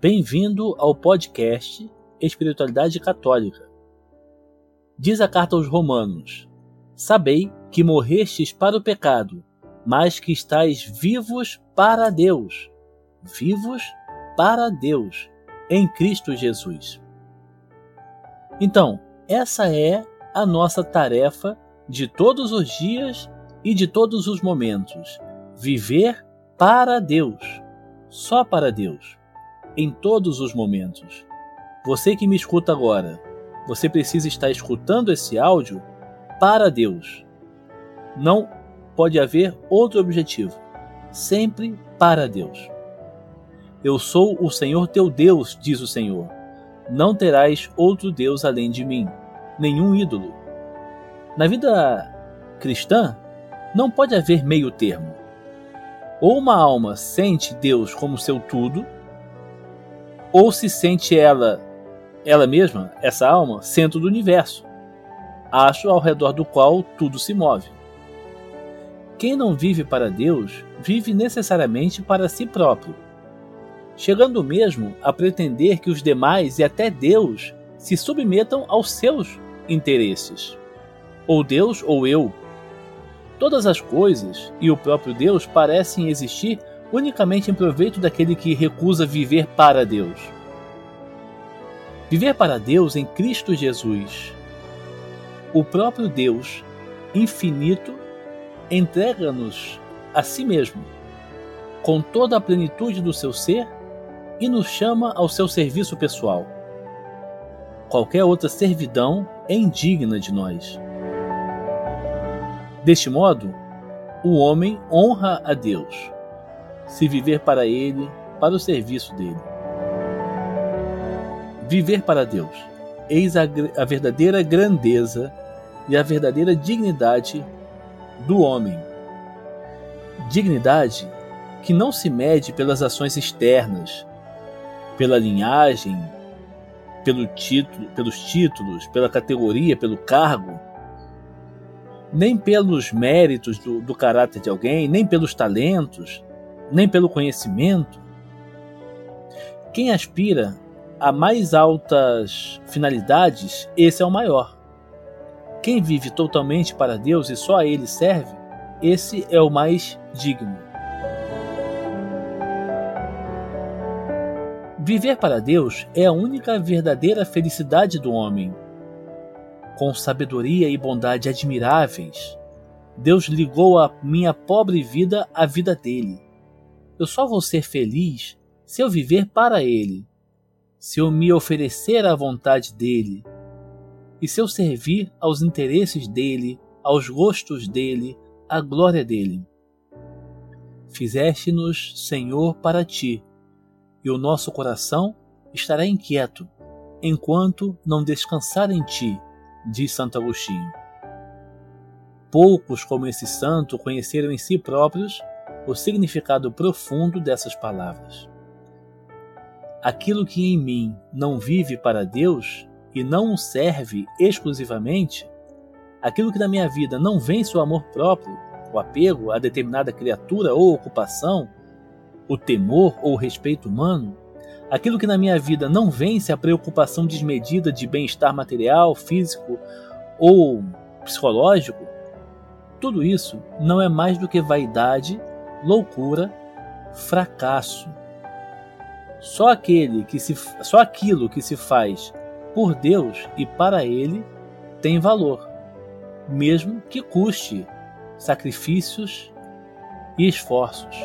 Bem-vindo ao podcast Espiritualidade Católica. Diz a carta aos Romanos: Sabei que morrestes para o pecado, mas que estáis vivos para Deus. Vivos para Deus, em Cristo Jesus. Então, essa é a nossa tarefa de todos os dias e de todos os momentos: viver para Deus, só para Deus em todos os momentos. Você que me escuta agora, você precisa estar escutando esse áudio para Deus. Não pode haver outro objetivo. Sempre para Deus. Eu sou o Senhor teu Deus, diz o Senhor. Não terás outro Deus além de mim, nenhum ídolo. Na vida cristã, não pode haver meio termo. Ou uma alma sente Deus como seu tudo, ou se sente ela, ela mesma, essa alma, centro do universo, acho ao redor do qual tudo se move. Quem não vive para Deus, vive necessariamente para si próprio, chegando mesmo a pretender que os demais e até Deus se submetam aos seus interesses. Ou Deus ou eu. Todas as coisas e o próprio Deus parecem existir unicamente em proveito daquele que recusa viver para Deus. Viver para Deus em Cristo Jesus. O próprio Deus, infinito, entrega-nos a si mesmo, com toda a plenitude do seu ser, e nos chama ao seu serviço pessoal. Qualquer outra servidão é indigna de nós. Deste modo, o homem honra a Deus se viver para Ele, para o serviço dele. Viver para Deus. Eis a, a verdadeira grandeza e a verdadeira dignidade do homem. Dignidade que não se mede pelas ações externas, pela linhagem, pelo título, pelos títulos, pela categoria, pelo cargo, nem pelos méritos do, do caráter de alguém, nem pelos talentos, nem pelo conhecimento. Quem aspira a mais altas finalidades, esse é o maior. Quem vive totalmente para Deus e só a Ele serve, esse é o mais digno. Viver para Deus é a única verdadeira felicidade do homem. Com sabedoria e bondade admiráveis, Deus ligou a minha pobre vida à vida dele eu só vou ser feliz se eu viver para Ele, se eu me oferecer à vontade dele e se eu servir aos interesses dele, aos gostos dele, à glória dele. Fizeste-nos, Senhor, para ti, e o nosso coração estará inquieto enquanto não descansar em ti, diz Santo Agostinho. Poucos como esse santo conheceram em si próprios o significado profundo dessas palavras. Aquilo que em mim não vive para Deus e não o serve exclusivamente, aquilo que na minha vida não vence o amor próprio, o apego a determinada criatura ou ocupação, o temor ou o respeito humano, aquilo que na minha vida não vence a preocupação desmedida de bem-estar material, físico ou psicológico, tudo isso não é mais do que vaidade loucura, fracasso. Só aquele que se só aquilo que se faz por Deus e para ele tem valor, mesmo que custe sacrifícios e esforços.